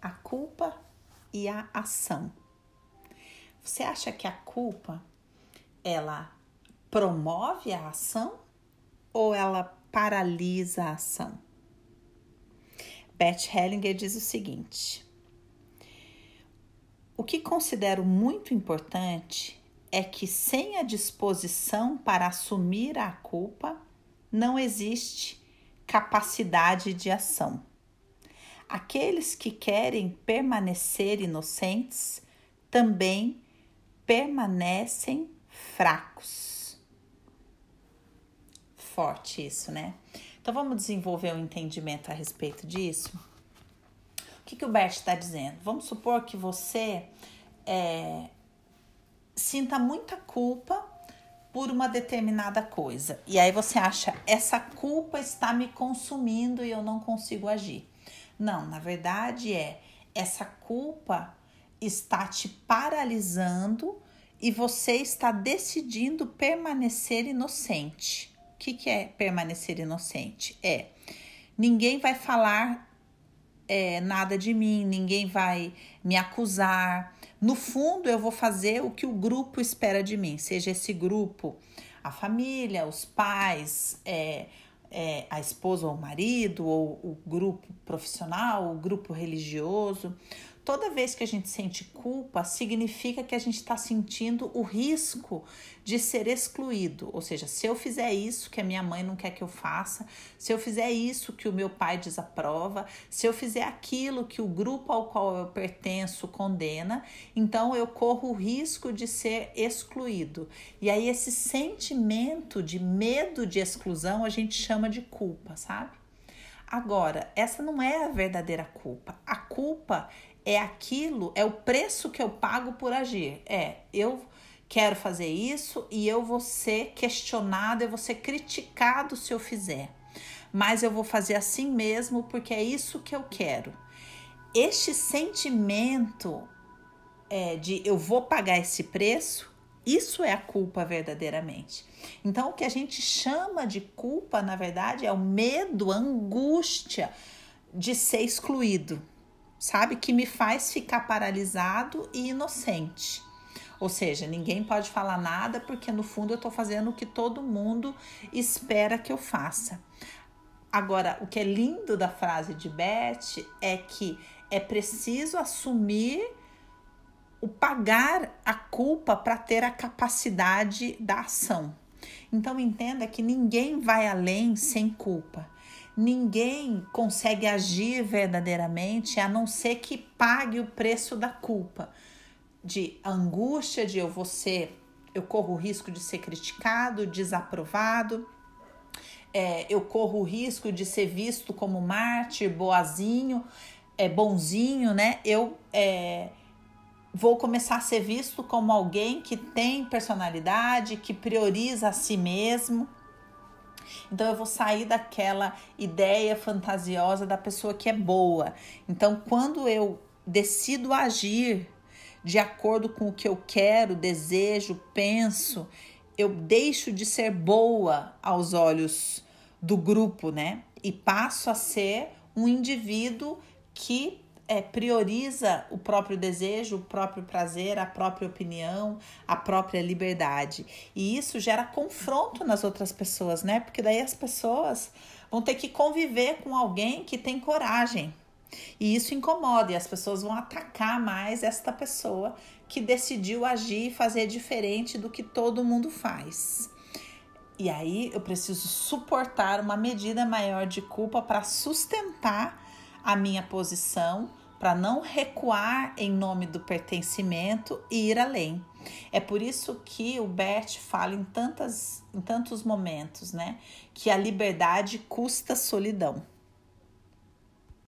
a culpa e a ação. Você acha que a culpa ela promove a ação ou ela paralisa a ação? Beth Hellinger diz o seguinte: O que considero muito importante é que sem a disposição para assumir a culpa, não existe capacidade de ação. Aqueles que querem permanecer inocentes também permanecem fracos. Forte isso, né? Então vamos desenvolver um entendimento a respeito disso. O que, que o Bert está dizendo? Vamos supor que você é, sinta muita culpa por uma determinada coisa. E aí você acha, essa culpa está me consumindo e eu não consigo agir. Não, na verdade é essa culpa está te paralisando e você está decidindo permanecer inocente. O que, que é permanecer inocente? É ninguém vai falar é, nada de mim, ninguém vai me acusar, no fundo, eu vou fazer o que o grupo espera de mim, seja esse grupo a família, os pais, é, é, a esposa ou o marido, ou o grupo profissional, o grupo religioso toda vez que a gente sente culpa, significa que a gente está sentindo o risco de ser excluído. Ou seja, se eu fizer isso que a minha mãe não quer que eu faça, se eu fizer isso que o meu pai desaprova, se eu fizer aquilo que o grupo ao qual eu pertenço condena, então eu corro o risco de ser excluído. E aí, esse sentimento de medo de exclusão a gente chama de culpa, sabe? Agora, essa não é a verdadeira culpa. A culpa é aquilo, é o preço que eu pago por agir. É, eu quero fazer isso e eu vou ser questionado, eu vou ser criticado se eu fizer. Mas eu vou fazer assim mesmo porque é isso que eu quero. Este sentimento é, de eu vou pagar esse preço, isso é a culpa verdadeiramente. Então, o que a gente chama de culpa, na verdade, é o medo, a angústia de ser excluído sabe? Que me faz ficar paralisado e inocente. Ou seja, ninguém pode falar nada porque no fundo eu estou fazendo o que todo mundo espera que eu faça. Agora, o que é lindo da frase de Beth é que é preciso assumir o pagar a culpa para ter a capacidade da ação. Então entenda que ninguém vai além sem culpa. Ninguém consegue agir verdadeiramente a não ser que pague o preço da culpa, de angústia de eu vou ser, eu corro o risco de ser criticado, desaprovado, é, eu corro o risco de ser visto como mártir, boazinho, é, bonzinho, né? Eu é, vou começar a ser visto como alguém que tem personalidade, que prioriza a si mesmo. Então eu vou sair daquela ideia fantasiosa da pessoa que é boa. Então quando eu decido agir de acordo com o que eu quero, desejo, penso, eu deixo de ser boa aos olhos do grupo, né? E passo a ser um indivíduo que é, prioriza o próprio desejo, o próprio prazer, a própria opinião, a própria liberdade. E isso gera confronto nas outras pessoas, né? Porque daí as pessoas vão ter que conviver com alguém que tem coragem. E isso incomoda, e as pessoas vão atacar mais esta pessoa que decidiu agir e fazer diferente do que todo mundo faz. E aí eu preciso suportar uma medida maior de culpa para sustentar a minha posição para não recuar em nome do pertencimento e ir além. É por isso que o Bert fala em, tantas, em tantos momentos, né? Que a liberdade custa solidão.